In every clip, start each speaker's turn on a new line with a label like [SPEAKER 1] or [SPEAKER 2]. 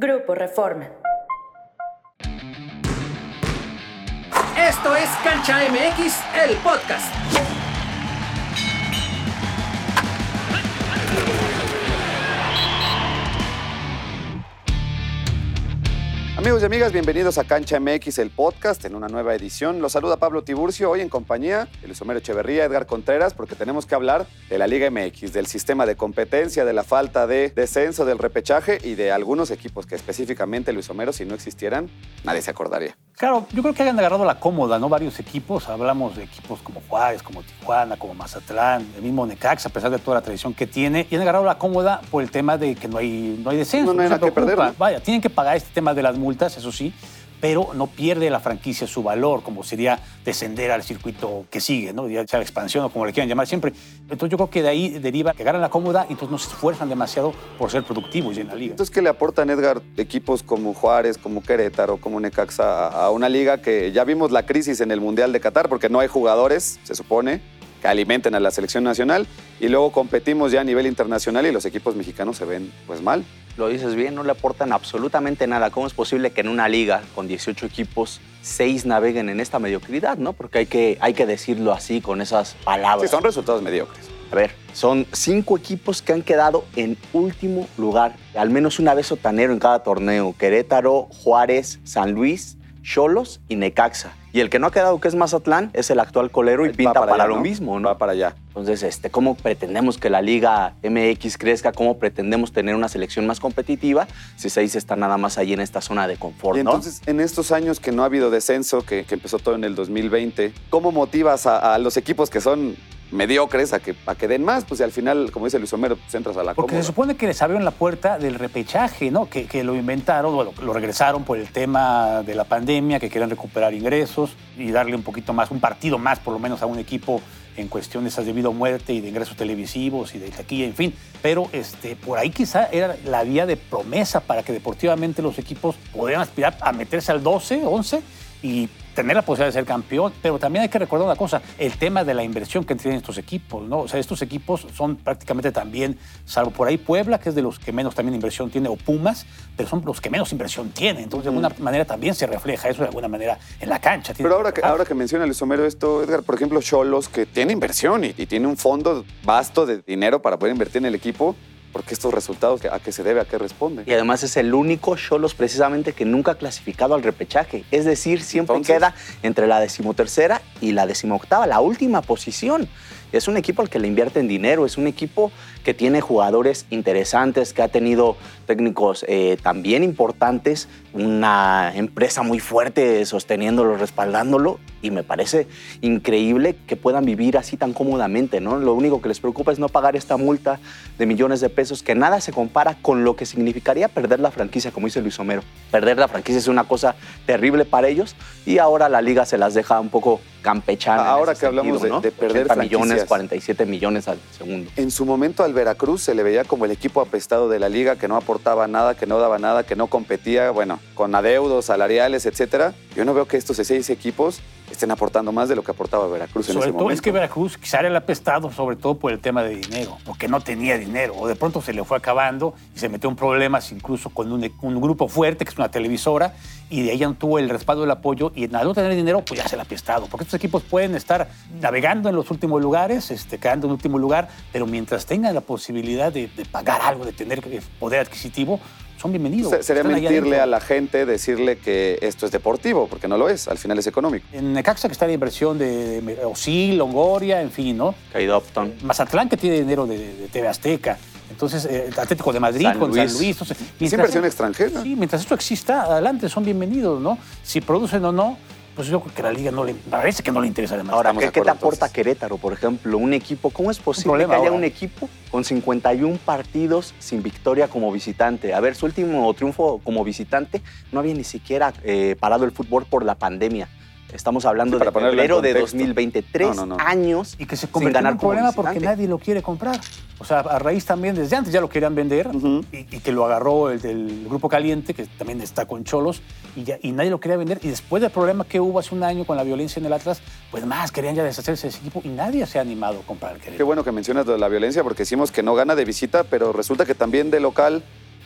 [SPEAKER 1] Grupo Reforma.
[SPEAKER 2] Esto es Cancha MX, el podcast.
[SPEAKER 3] Amigos y amigas, bienvenidos a Cancha MX, el podcast, en una nueva edición. Los saluda Pablo Tiburcio, hoy en compañía de Luis Homero Echeverría, Edgar Contreras, porque tenemos que hablar de la Liga MX, del sistema de competencia, de la falta de descenso, del repechaje y de algunos equipos que específicamente, Luis Homero, si no existieran, nadie se acordaría.
[SPEAKER 4] Claro, yo creo que hayan agarrado la cómoda, ¿no? Varios equipos, hablamos de equipos como Juárez, como Tijuana, como Mazatlán, el mismo Necaxa, a pesar de toda la tradición que tiene, y han agarrado la cómoda por el tema de que no hay, no hay descenso.
[SPEAKER 3] No, no hay nada que perder.
[SPEAKER 4] Vaya, tienen que pagar este tema de las multas, eso sí, pero no pierde la franquicia su valor, como sería descender al circuito que sigue, ¿no? Ya sea la expansión o como le quieran llamar siempre. Entonces yo creo que de ahí deriva que agarran la cómoda y entonces no se esfuerzan demasiado por ser productivos en la liga.
[SPEAKER 3] Entonces, ¿qué le aportan, Edgar, equipos como Juárez, como Querétaro, como Necaxa a una liga que ya vimos la crisis en el Mundial de Qatar porque no hay jugadores, se supone, que alimenten a la selección nacional y luego competimos ya a nivel internacional y los equipos mexicanos se ven pues mal?
[SPEAKER 5] Lo dices bien, no le aportan absolutamente nada. ¿Cómo es posible que en una liga con 18 equipos, 6 naveguen en esta mediocridad, no? Porque hay que, hay que decirlo así, con esas
[SPEAKER 3] Sí,
[SPEAKER 5] palabras.
[SPEAKER 3] son resultados mediocres.
[SPEAKER 5] A ver, son cinco equipos que han quedado en último lugar, al menos una vez sotanero en cada torneo. Querétaro, Juárez, San Luis, Cholos y Necaxa. Y el que no ha quedado, que es Mazatlán, es el actual colero y
[SPEAKER 3] Va
[SPEAKER 5] pinta para,
[SPEAKER 3] allá,
[SPEAKER 5] lo
[SPEAKER 3] ¿no?
[SPEAKER 5] mismo, ¿no?
[SPEAKER 3] Va para allá.
[SPEAKER 5] Entonces, este, ¿cómo pretendemos que la Liga MX crezca? ¿Cómo pretendemos tener una selección más competitiva si seis está nada más ahí en esta zona de confort,
[SPEAKER 3] Y
[SPEAKER 5] ¿no?
[SPEAKER 3] entonces, en estos años que no ha habido descenso, que, que empezó todo en el 2020, ¿cómo motivas a, a los equipos que son mediocres a que, a que den más? Pues y al final, como dice Luis Homero, pues entras a la
[SPEAKER 4] Porque
[SPEAKER 3] cómoda.
[SPEAKER 4] se supone que les abrieron la puerta del repechaje, ¿no? Que, que lo inventaron, bueno, lo regresaron por el tema de la pandemia, que querían recuperar ingresos y darle un poquito más, un partido más por lo menos a un equipo en cuestión de esas debido a muerte y de ingresos televisivos y de taquilla, en fin. Pero este, por ahí quizá era la vía de promesa para que deportivamente los equipos pudieran aspirar a meterse al 12, 11 y tener la posibilidad de ser campeón, pero también hay que recordar una cosa, el tema de la inversión que tienen estos equipos, ¿no? O sea, estos equipos son prácticamente también, salvo por ahí Puebla, que es de los que menos también inversión tiene, o Pumas, pero son los que menos inversión tienen. Entonces, de alguna manera también se refleja eso de alguna manera en la cancha. Tiene
[SPEAKER 3] Pero ahora que, ahora que menciona Luis Homero esto, Edgar, por ejemplo, Cholos, que tiene inversión y, y tiene un fondo vasto de dinero para poder invertir en el equipo, porque estos resultados, ¿a qué se debe? ¿A qué responde?
[SPEAKER 5] Y además es el único Cholos precisamente que nunca ha clasificado al repechaje. Es decir, siempre
[SPEAKER 3] Entonces-
[SPEAKER 5] queda entre la decimotercera y la decimoctava, la última posición. Es un equipo al que le invierten dinero, es un equipo que tiene jugadores interesantes, que ha tenido técnicos eh, también importantes, una empresa muy fuerte sosteniéndolo, respaldándolo, y me parece increíble que puedan vivir así tan cómodamente, ¿no? Lo único que les preocupa es no pagar esta multa de millones de pesos, que nada se compara con lo que significaría perder la franquicia, como dice Luis Homero. Perder la franquicia es una cosa terrible para ellos, y ahora la liga se las deja un poco campechanas. en
[SPEAKER 3] Ahora que hablamos de- de perder
[SPEAKER 5] 80 millones,
[SPEAKER 3] franquicias.
[SPEAKER 5] 47 millones al segundo.
[SPEAKER 3] En su momento al Veracruz se le veía como el equipo apestado de la liga, que no aportaba nada, que no daba nada, que no competía, bueno, con adeudos, salariales, etcétera. Yo no veo que estos seis equipos estén aportando más de lo que aportaba Veracruz en
[SPEAKER 4] Sobre
[SPEAKER 3] ese
[SPEAKER 4] todo
[SPEAKER 3] momento.
[SPEAKER 4] es que Veracruz quizá era el apestado, sobre todo por el tema de dinero, porque no tenía dinero, o de pronto se le fue acabando y se metió en problemas incluso con un, un grupo fuerte, que es una televisora, y de ahí no tuvo el respaldo del apoyo, y al no tener dinero, pues ya se le ha apestado, porque estos equipos pueden estar navegando en los últimos lugares, este, quedando en último lugar, pero mientras tengan la posibilidad de, de pagar algo, de tener poder adquisitivo, son bienvenidos.
[SPEAKER 3] Se- Sería mentirle a la gente decirle que esto es deportivo, porque no lo es, al final es económico.
[SPEAKER 4] En Necaxa, que está la inversión de, de Osil, Longoria, en fin, ¿no?
[SPEAKER 5] Caído Upton.
[SPEAKER 4] Mazatlán que tiene dinero de, de TV Azteca. Entonces, eh, el Atlético de Madrid
[SPEAKER 5] San
[SPEAKER 4] con
[SPEAKER 5] Luis.
[SPEAKER 4] San Luis. Entonces,
[SPEAKER 3] Es inversión extranjera.
[SPEAKER 4] Sí, mientras esto exista, adelante, son bienvenidos, ¿no? Si producen o no, pues yo creo que a la liga no le, parece que no le interesa demasiado.
[SPEAKER 5] Ahora, ¿qué,
[SPEAKER 3] de
[SPEAKER 5] qué te aporta
[SPEAKER 3] entonces.
[SPEAKER 5] Querétaro, por ejemplo? Un equipo, ¿cómo es posible
[SPEAKER 4] problema
[SPEAKER 5] que haya
[SPEAKER 4] ahora.
[SPEAKER 5] un equipo con 51 partidos sin victoria como visitante? A ver, su último triunfo como visitante no había ni siquiera eh, parado el fútbol por la pandemia. Estamos hablando
[SPEAKER 3] Sí, para
[SPEAKER 5] de febrero de
[SPEAKER 3] contexto.
[SPEAKER 5] 2023
[SPEAKER 3] No, no, no.
[SPEAKER 5] años
[SPEAKER 4] y que se
[SPEAKER 5] sin
[SPEAKER 4] convirtió en un problema porque nadie lo quiere comprar. O sea, a raíz también, desde antes ya lo querían vender y, y que lo agarró el del Grupo Caliente, que también está con Cholos, y, ya, y nadie lo quería vender. Y después del problema que hubo hace un año con la violencia en el Atlas, pues más querían ya deshacerse de ese equipo y nadie se ha animado a comprar el
[SPEAKER 3] Qué
[SPEAKER 4] Querétaro.
[SPEAKER 3] bueno que mencionas lo de la violencia, porque decimos que no gana de visita, pero resulta que también de local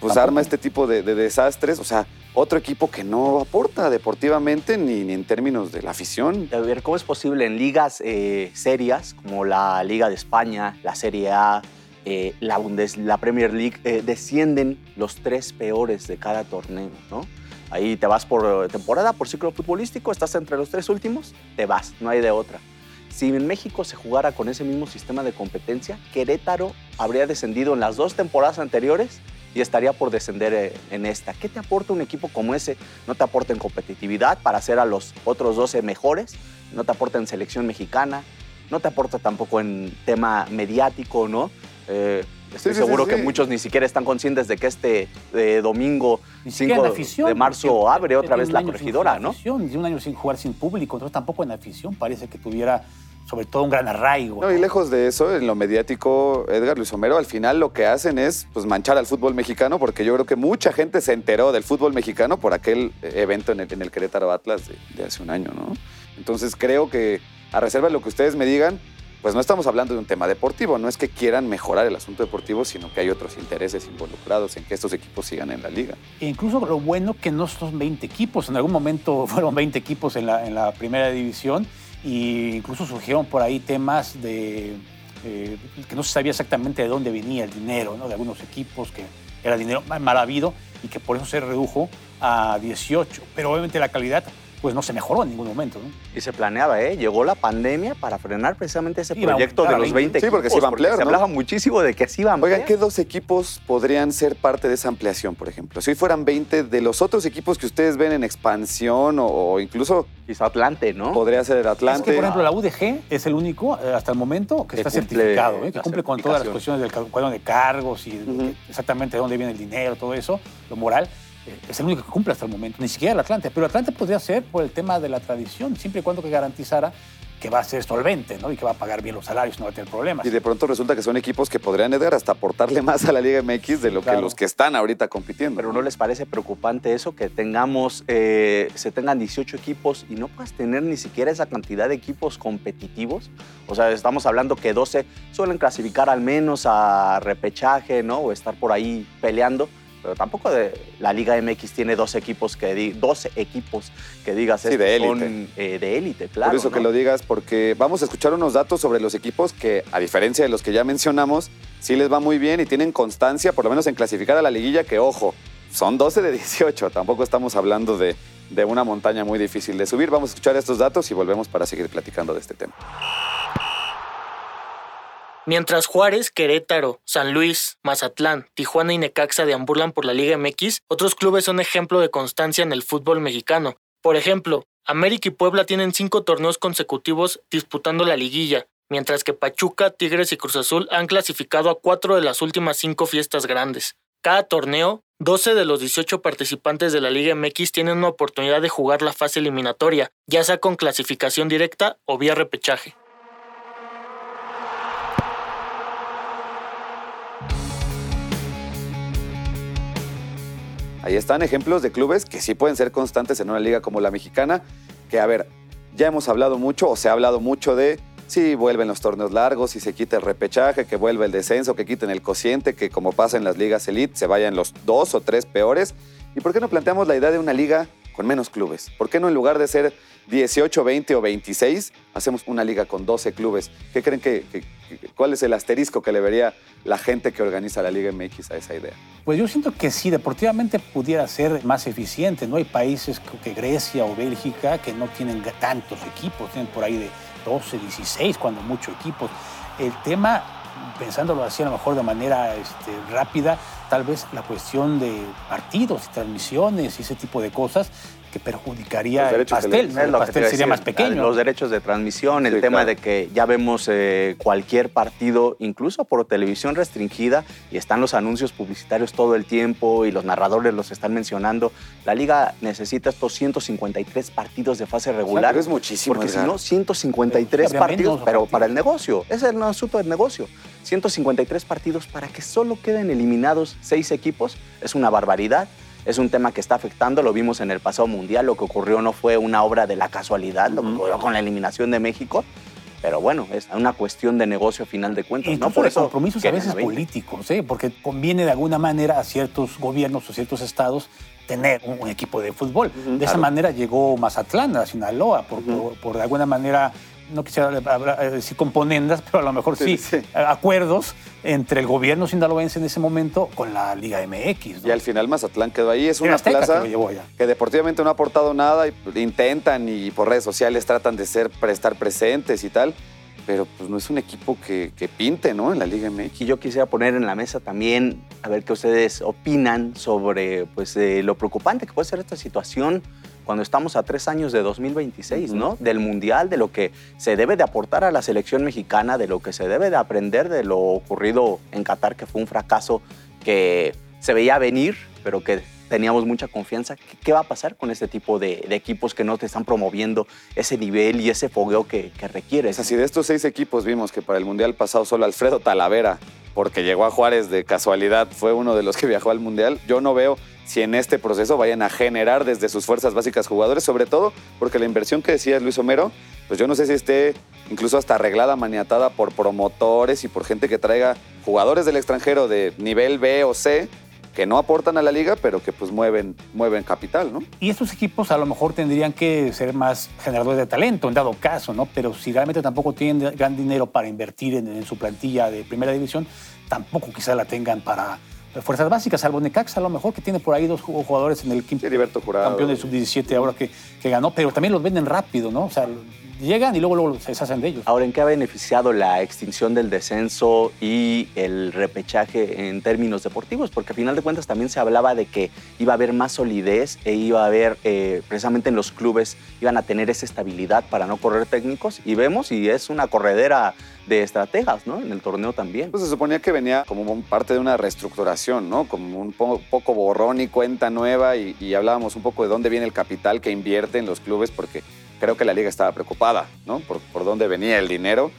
[SPEAKER 3] pues
[SPEAKER 4] Tampoco.
[SPEAKER 3] arma este tipo de, de desastres. O sea, otro equipo que no aporta deportivamente ni, ni en términos de la afición.
[SPEAKER 5] A ver, ¿cómo es posible en ligas eh, serias como la Liga de España, la Serie A, eh, la, Bundes- la Premier League, eh, descienden los tres peores de cada torneo, ¿no? Ahí te vas por temporada, por ciclo futbolístico, estás entre los tres últimos, te vas, no hay de otra. Si en México se jugara con ese mismo sistema de competencia, Querétaro habría descendido en las dos temporadas anteriores y estaría por descender eh, en esta. ¿Qué te aporta un equipo como ese? No te aporta en competitividad para hacer a los otros 12 mejores, no te aporta en selección mexicana, no te aporta tampoco en tema mediático, ¿no? Eh, estoy
[SPEAKER 3] Sí,
[SPEAKER 5] seguro
[SPEAKER 3] sí,
[SPEAKER 5] que muchos ni siquiera están conscientes de que este eh, domingo
[SPEAKER 4] Ni siquiera
[SPEAKER 5] 5
[SPEAKER 4] en afición.
[SPEAKER 5] de marzo abre otra vez la corregidora, ¿no?
[SPEAKER 4] afición, un año sin jugar sin público, entonces tampoco en afición parece que tuviera sobre todo un gran arraigo.
[SPEAKER 3] No, y lejos de eso, en lo mediático, Edgar Luis Homero, al final lo que hacen es pues, manchar al fútbol mexicano, porque yo creo que mucha gente se enteró del fútbol mexicano por aquel eh, evento en el, en el Querétaro Atlas de, de hace un año, ¿no? Entonces creo que, a reserva de lo que ustedes me digan, pues no estamos hablando de un tema deportivo, no es que quieran mejorar el asunto deportivo, sino que hay otros intereses involucrados en que estos equipos sigan en la liga.
[SPEAKER 4] E incluso lo bueno que no son 20 equipos, en algún momento fueron 20 equipos en la, en la primera división e incluso surgieron por ahí temas de eh, que no se sabía exactamente de dónde venía el dinero, ¿no? de algunos equipos que era dinero mal habido y que por eso se redujo a 18, pero obviamente la calidad pues no se mejoró en ningún momento. ¿no?
[SPEAKER 5] Y se planeaba, ¿eh? Llegó la pandemia para frenar precisamente ese
[SPEAKER 4] Iba
[SPEAKER 5] proyecto de los
[SPEAKER 4] 20.
[SPEAKER 5] 20
[SPEAKER 3] Sí, porque se
[SPEAKER 5] equipos,
[SPEAKER 3] iba a ampliar,
[SPEAKER 5] Se hablaba muchísimo de que se iba a ampliar.
[SPEAKER 3] Oigan, ¿qué dos equipos podrían ser parte de esa ampliación, por ejemplo? Si hoy fueran 20 de los otros equipos que ustedes ven en expansión o, o incluso
[SPEAKER 5] Quizá Atlante, ¿no?
[SPEAKER 3] podría ser el
[SPEAKER 4] Es
[SPEAKER 3] Atlante.
[SPEAKER 4] que, por ejemplo, la UDG es el único eh, hasta el momento que
[SPEAKER 5] Que
[SPEAKER 4] está
[SPEAKER 5] cumple
[SPEAKER 4] certificado, ¿eh? que cumple con todas las cuestiones del cuadro de cargos y exactamente de dónde viene el dinero, todo eso, lo moral. Es el único que cumple hasta el momento, ni siquiera el Atlante. Pero el Atlante podría ser por el tema de la tradición, siempre y cuando que garantizara que va a ser solvente ¿no? y que va a pagar bien los salarios, no va a tener problemas.
[SPEAKER 3] Y de pronto resulta que son equipos que podrían, Edgar, hasta aportarle más a la Liga MX de lo que los que están ahorita compitiendo.
[SPEAKER 5] Pero ¿no les parece preocupante eso? Que tengamos, eh, se tengan 18 equipos y no puedas tener ni siquiera esa cantidad de equipos competitivos. O sea, estamos hablando que 12 suelen clasificar al menos a repechaje, ¿no? O estar por ahí peleando. Pero tampoco de, la Liga MX tiene 12 equipos que, di- 12 equipos que digas
[SPEAKER 3] Sí,
[SPEAKER 5] estos
[SPEAKER 3] de
[SPEAKER 5] son,
[SPEAKER 3] élite.
[SPEAKER 5] eh, de élite, claro.
[SPEAKER 3] Por eso que lo digas, porque vamos a escuchar unos datos sobre los equipos que, a diferencia de los que ya mencionamos, sí les va muy bien y tienen constancia, por lo menos en clasificar a la liguilla, que ojo, son 12 de 18, tampoco estamos hablando de, de una montaña muy difícil de subir. Vamos a escuchar estos datos y volvemos para seguir platicando de este tema.
[SPEAKER 1] Mientras Juárez, Querétaro, San Luis, Mazatlán, Tijuana y Necaxa deambulan por la Liga MX, otros clubes son ejemplo de constancia en el fútbol mexicano. Por ejemplo, América y Puebla tienen cinco torneos consecutivos disputando la liguilla, mientras que Pachuca, Tigres y Cruz Azul han clasificado a cuatro de las últimas cinco fiestas grandes. Cada torneo, 12 de los 18 participantes de la Liga MX tienen una oportunidad de jugar la fase eliminatoria, ya sea con clasificación directa o vía repechaje.
[SPEAKER 3] Ahí están ejemplos de clubes que sí pueden ser constantes en una liga como la mexicana, que a ver, ya hemos hablado mucho o se ha hablado mucho de si vuelven los torneos largos, si se quita el repechaje, que vuelve el descenso, que quiten el cociente, que como pasa en las ligas elite se vayan los dos o tres peores. ¿Y por qué no planteamos la idea de una liga con menos clubes? ¿Por qué no en lugar de ser 18, 20 o 26, hacemos una liga con 12 clubes? ¿Qué creen que, cuál es el asterisco que le vería la gente que organiza la Liga MX a esa idea?
[SPEAKER 4] Pues yo siento que sí, deportivamente pudiera ser más eficiente. No hay países que Grecia o Bélgica que no tienen tantos equipos, tienen por ahí de 12, 16, cuando mucho equipos. El tema, pensándolo así a lo mejor de manera este, rápida, tal vez la cuestión de partidos y transmisiones y ese tipo de cosas que perjudicaría
[SPEAKER 3] Los
[SPEAKER 4] el pastel. El pastel sería
[SPEAKER 5] decir,
[SPEAKER 4] más pequeño.
[SPEAKER 5] Los derechos de transmisión, el
[SPEAKER 3] Sí,
[SPEAKER 5] tema
[SPEAKER 3] claro.
[SPEAKER 5] de que ya vemos eh, cualquier partido, incluso por televisión restringida, y están los anuncios publicitarios todo el tiempo y los narradores los están mencionando. La liga necesita estos 153 partidos de fase regular.
[SPEAKER 3] Pero es muchísimo,
[SPEAKER 5] Porque si no, 153
[SPEAKER 4] Habría
[SPEAKER 5] partidos, pero
[SPEAKER 4] partidos.
[SPEAKER 5] para el negocio. Ese es el asunto del negocio. 153 partidos para que solo queden eliminados seis equipos es una barbaridad. Es un tema que está afectando, lo vimos en el pasado mundial, lo que ocurrió no fue una obra de la casualidad, lo que ocurrió con la eliminación de México. Pero bueno, es una cuestión de negocio a final de cuentas.
[SPEAKER 4] Y
[SPEAKER 5] ¿no? Por eso
[SPEAKER 4] compromisos a veces
[SPEAKER 5] 20.
[SPEAKER 4] políticos, ¿eh? porque conviene de alguna manera a ciertos gobiernos o ciertos estados tener un, un equipo de fútbol. de esa manera llegó Mazatlán a Sinaloa, por, por- por de alguna manera, no quisiera eh, decir componendas, pero a lo mejor sí,
[SPEAKER 3] Sí, sí.
[SPEAKER 4] eh, acuerdos entre el gobierno sinaloense en ese momento con la Liga MX. ¿no?
[SPEAKER 3] Y al final Mazatlán quedó ahí. Es una plaza
[SPEAKER 4] que
[SPEAKER 3] que deportivamente no ha aportado nada y intentan y por redes sociales tratan de ser, para estar presentes y tal. Pero pues no es un equipo que, que pinte, ¿no? En la Liga MX.
[SPEAKER 5] Y yo quisiera poner en la mesa también, a ver qué ustedes opinan sobre pues, eh, lo preocupante que puede ser esta situación cuando estamos a tres años de 2026, ¿no? Del Mundial, de lo que se debe de aportar a la selección mexicana, de lo que se debe de aprender de lo ocurrido en Qatar, que fue un fracaso que se veía venir, pero que teníamos mucha confianza. ¿Qué, qué va a pasar con este tipo de, de equipos que no te están promoviendo ese nivel y ese fogueo que, que requieres?
[SPEAKER 3] O sea, si de estos seis equipos vimos que para el Mundial pasado solo Alfredo Talavera, porque llegó a Juárez de casualidad, fue uno de los que viajó al Mundial, yo no veo si en este proceso vayan a generar desde sus fuerzas básicas jugadores, sobre todo porque la inversión que decía Luis Homero, pues yo no sé si esté incluso hasta arreglada, maniatada por promotores y por gente que traiga jugadores del extranjero de nivel B o C que no aportan a la liga, pero que pues mueven, mueven capital, ¿no?
[SPEAKER 4] Y estos equipos a lo mejor tendrían que ser más generadores de talento, en dado caso, ¿no? Pero si realmente tampoco tienen gran dinero para invertir en, en su plantilla de primera división, tampoco quizá la tengan para fuerzas básicas, salvo Necaxa a lo mejor, que tiene por ahí dos jugadores en el quinto
[SPEAKER 3] Jurado.
[SPEAKER 4] campeón de sub-17 ahora que, que ganó, pero también los venden rápido, ¿no? O sea, llegan y luego, luego se deshacen de ellos.
[SPEAKER 5] Ahora, ¿en qué ha beneficiado la extinción del descenso y el repechaje en términos deportivos? Porque a final de cuentas también se hablaba de que iba a haber más solidez e iba a haber, eh, precisamente en los clubes, iban a tener esa estabilidad para no correr técnicos. Y vemos, y es una corredera de estrategas, ¿no? En el torneo también.
[SPEAKER 3] Pues se suponía que venía como parte de una reestructuración, ¿no? Como un po- poco borrón y cuenta nueva y, y hablábamos un poco de dónde viene el capital que invierte en los clubes porque creo que la liga estaba preocupada, ¿no? Por, por dónde venía el dinero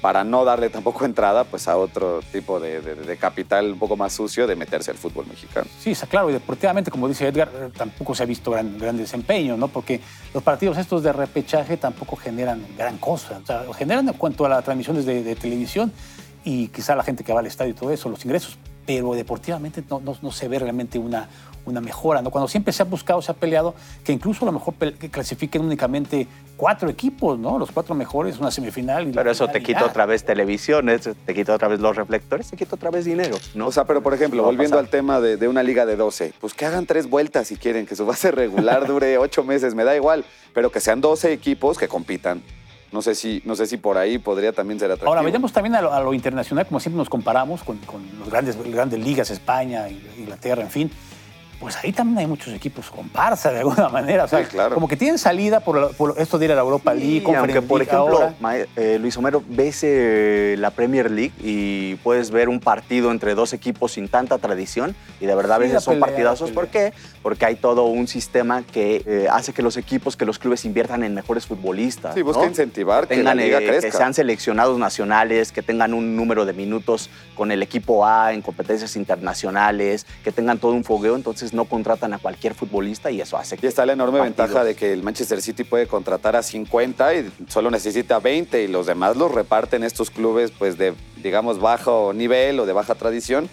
[SPEAKER 3] para no darle tampoco entrada pues a otro tipo de, de- de capital un poco más sucio de meterse al fútbol mexicano.
[SPEAKER 4] Sí, está claro, y deportivamente, como dice Edgar, eh, tampoco se ha visto gran, gran desempeño, ¿no? Porque los partidos estos de repechaje tampoco generan gran cosa. O sea, generan en cuanto a las transmisiones de, de televisión y quizá la gente que va al estadio y todo eso, los ingresos, pero deportivamente no, no- no se ve realmente una, una mejora, ¿no? Cuando siempre se ha buscado, se ha peleado, que incluso a lo mejor que clasifiquen únicamente cuatro equipos, ¿no? Los cuatro mejores, una semifinal. Y la
[SPEAKER 5] Pero eso te quita otra vez televisión, eso te quita otra vez los reflectores, te quita otra vez dinero, ¿no?
[SPEAKER 3] O sea, pero por ejemplo, volviendo al tema de, de una liga de 12, pues que hagan tres vueltas si quieren, que su base regular dure ocho meses, me da igual, pero que sean 12 equipos que compitan. No sé si, no sé si por ahí podría también ser atractivo.
[SPEAKER 4] Ahora, vayamos también a lo, a lo internacional, como siempre nos comparamos con, con los grandes, grandes ligas, España, Inglaterra, en fin. Pues ahí también hay muchos equipos comparsa de alguna manera. O sea,
[SPEAKER 3] Sí, claro.
[SPEAKER 4] como que tienen salida por, la- por esto de ir a la Europa League,
[SPEAKER 5] Sí, aunque por
[SPEAKER 4] League
[SPEAKER 5] ejemplo, eh, Luis Homero, ves eh, la Premier League y puedes ver un partido entre dos equipos sin tanta tradición y de verdad a veces son partidazos. ¿Por qué? Porque hay todo un sistema que eh, hace que los equipos, que los clubes inviertan en mejores futbolistas.
[SPEAKER 3] Sí, busca
[SPEAKER 5] ¿no?
[SPEAKER 3] incentivar que
[SPEAKER 5] tengan,
[SPEAKER 3] la liga
[SPEAKER 5] eh,
[SPEAKER 3] crezca.
[SPEAKER 5] que sean seleccionados nacionales, que tengan un número de minutos con el equipo A en competencias internacionales, que tengan todo un fogueo, entonces no contratan a cualquier futbolista y eso hace que
[SPEAKER 3] Y está la enorme
[SPEAKER 5] partidos-
[SPEAKER 3] ventaja de que el Manchester City puede contratar a 50 y solo necesita 20 y los demás los reparten estos clubes pues de, digamos, bajo nivel o de baja tradición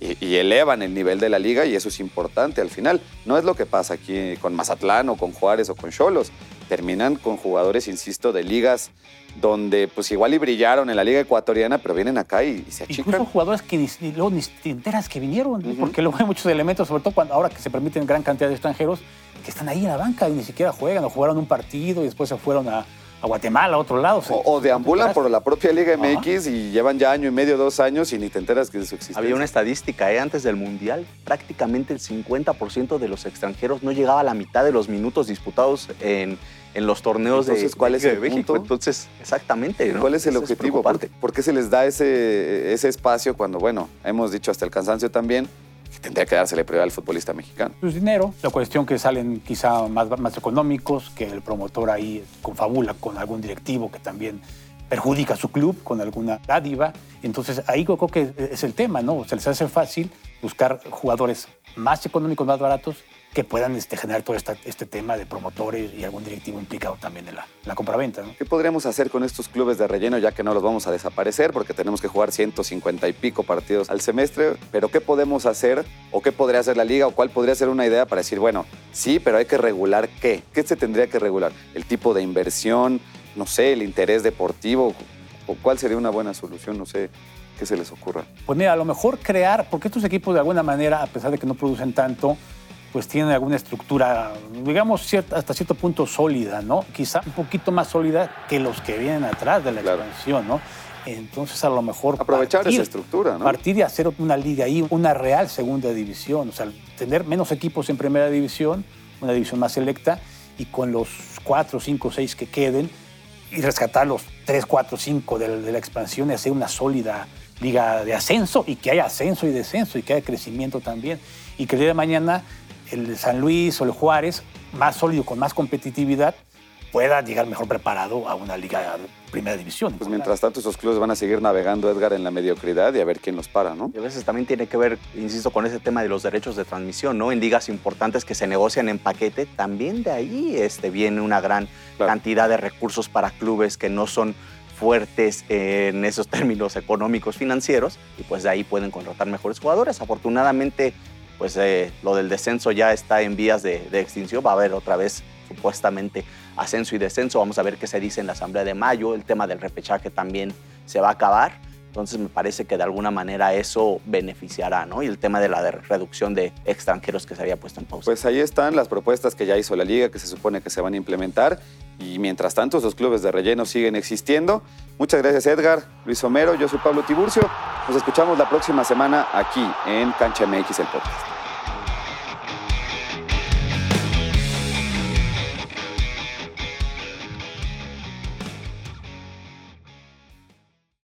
[SPEAKER 3] y elevan el nivel de la liga y eso es importante al final. No es lo que pasa aquí con Mazatlán o con Juárez o con Cholos. Terminan con jugadores, insisto, de ligas donde pues igual y brillaron en la liga ecuatoriana, pero vienen acá y, y se
[SPEAKER 4] Incluso
[SPEAKER 3] achican.
[SPEAKER 4] jugadores que ni, ni- luego ni te enteras que vinieron, porque luego hay muchos elementos, sobre todo cuando, ahora que se permiten gran cantidad de extranjeros, que están ahí en la banca y ni siquiera juegan, o jugaron un partido y después se fueron a, a Guatemala, a otro lado.
[SPEAKER 3] O, o deambulan por la propia Liga
[SPEAKER 4] Ajá.
[SPEAKER 3] MX y llevan ya año y medio, dos años y ni te enteras que de su existencia.
[SPEAKER 5] Había una estadística, ¿eh? antes del Mundial, prácticamente el 50% de los extranjeros no llegaba a la mitad de los minutos disputados en, en los torneos de,
[SPEAKER 3] Entonces, ¿cuál
[SPEAKER 5] de
[SPEAKER 3] es
[SPEAKER 5] Liga
[SPEAKER 3] el
[SPEAKER 5] de México.
[SPEAKER 3] punto?
[SPEAKER 5] Entonces, exactamente. ¿no?
[SPEAKER 3] ¿Cuál es el
[SPEAKER 5] Eso
[SPEAKER 3] objetivo? ¿Por,
[SPEAKER 5] preocupante.
[SPEAKER 3] qué- por qué se les da ese, ese espacio cuando, bueno, hemos dicho hasta el cansancio también, que tendría que dársele prioridad al futbolista mexicano?
[SPEAKER 4] pues, dinero. La cuestión que salen quizá más, más económicos, que el promotor ahí confabula con algún directivo que también perjudica a su club con alguna dádiva. Entonces ahí creo que es el tema, ¿no? Se les hace fácil buscar jugadores más económicos, más baratos que puedan este, generar todo esta- este tema de promotores y algún directivo implicado también en la, la compraventa. ¿no?
[SPEAKER 3] ¿Qué podríamos hacer con estos clubes de relleno ya que no los vamos a desaparecer porque tenemos que jugar 150 y pico partidos al semestre? Pero ¿qué podemos hacer o qué podría hacer la liga o cuál podría ser una idea para decir, bueno, sí, pero hay que regular qué? ¿Qué se tendría que regular? ¿El tipo de inversión? No sé, el interés deportivo. ¿O cuál sería una buena solución? No sé qué se les ocurra.
[SPEAKER 4] Pues mira, a lo mejor crear, porque estos equipos de alguna manera, a pesar de que no producen tanto, pues tienen alguna estructura, digamos, cierta- hasta cierto punto sólida, ¿no? Quizá un poquito más sólida que los que vienen atrás de la
[SPEAKER 3] Claro.
[SPEAKER 4] expansión, ¿no? Entonces, a lo mejor...
[SPEAKER 3] Aprovechar
[SPEAKER 4] partir-
[SPEAKER 3] esa estructura, ¿no?
[SPEAKER 4] Partir y hacer una liga ahí, una real segunda división, o sea, tener menos equipos en primera división, una división más selecta, y con los cuatro, cinco, seis que queden, y rescatar los tres, cuatro, cinco de, de la expansión y hacer una sólida liga de ascenso, y que haya ascenso y descenso, y que haya crecimiento también, y que el día de mañana el San Luis o el Juárez, más sólido, con más competitividad, pueda llegar mejor preparado a una liga de primera división.
[SPEAKER 3] Pues mientras tanto, esos clubes van a seguir navegando, Edgar, en la mediocridad y a ver quién los para, ¿no?
[SPEAKER 5] Y a veces también tiene que ver, insisto, con ese tema de los derechos de transmisión, ¿no? En ligas importantes que se negocian en paquete, también de ahí este, viene una gran
[SPEAKER 3] Claro.
[SPEAKER 5] cantidad de recursos para clubes que no son fuertes en esos términos económicos financieros y pues de ahí pueden contratar mejores jugadores. Afortunadamente, pues eh, lo del descenso ya está en vías de, extinción, va a haber otra vez supuestamente ascenso y descenso, vamos a ver qué se dice en la Asamblea de Mayo, el tema del repechaje también se va a acabar. Entonces me parece que de alguna manera eso beneficiará, ¿no? Y el tema de la reducción de extranjeros que se había puesto en pausa.
[SPEAKER 3] Pues ahí están las propuestas que ya hizo la liga, que se supone que se van a implementar. Y mientras tanto, esos clubes de relleno siguen existiendo. Muchas gracias, Edgar, Luis Homero. Yo soy Pablo Tiburcio. Nos escuchamos la próxima semana aquí en Cancha MX, el podcast.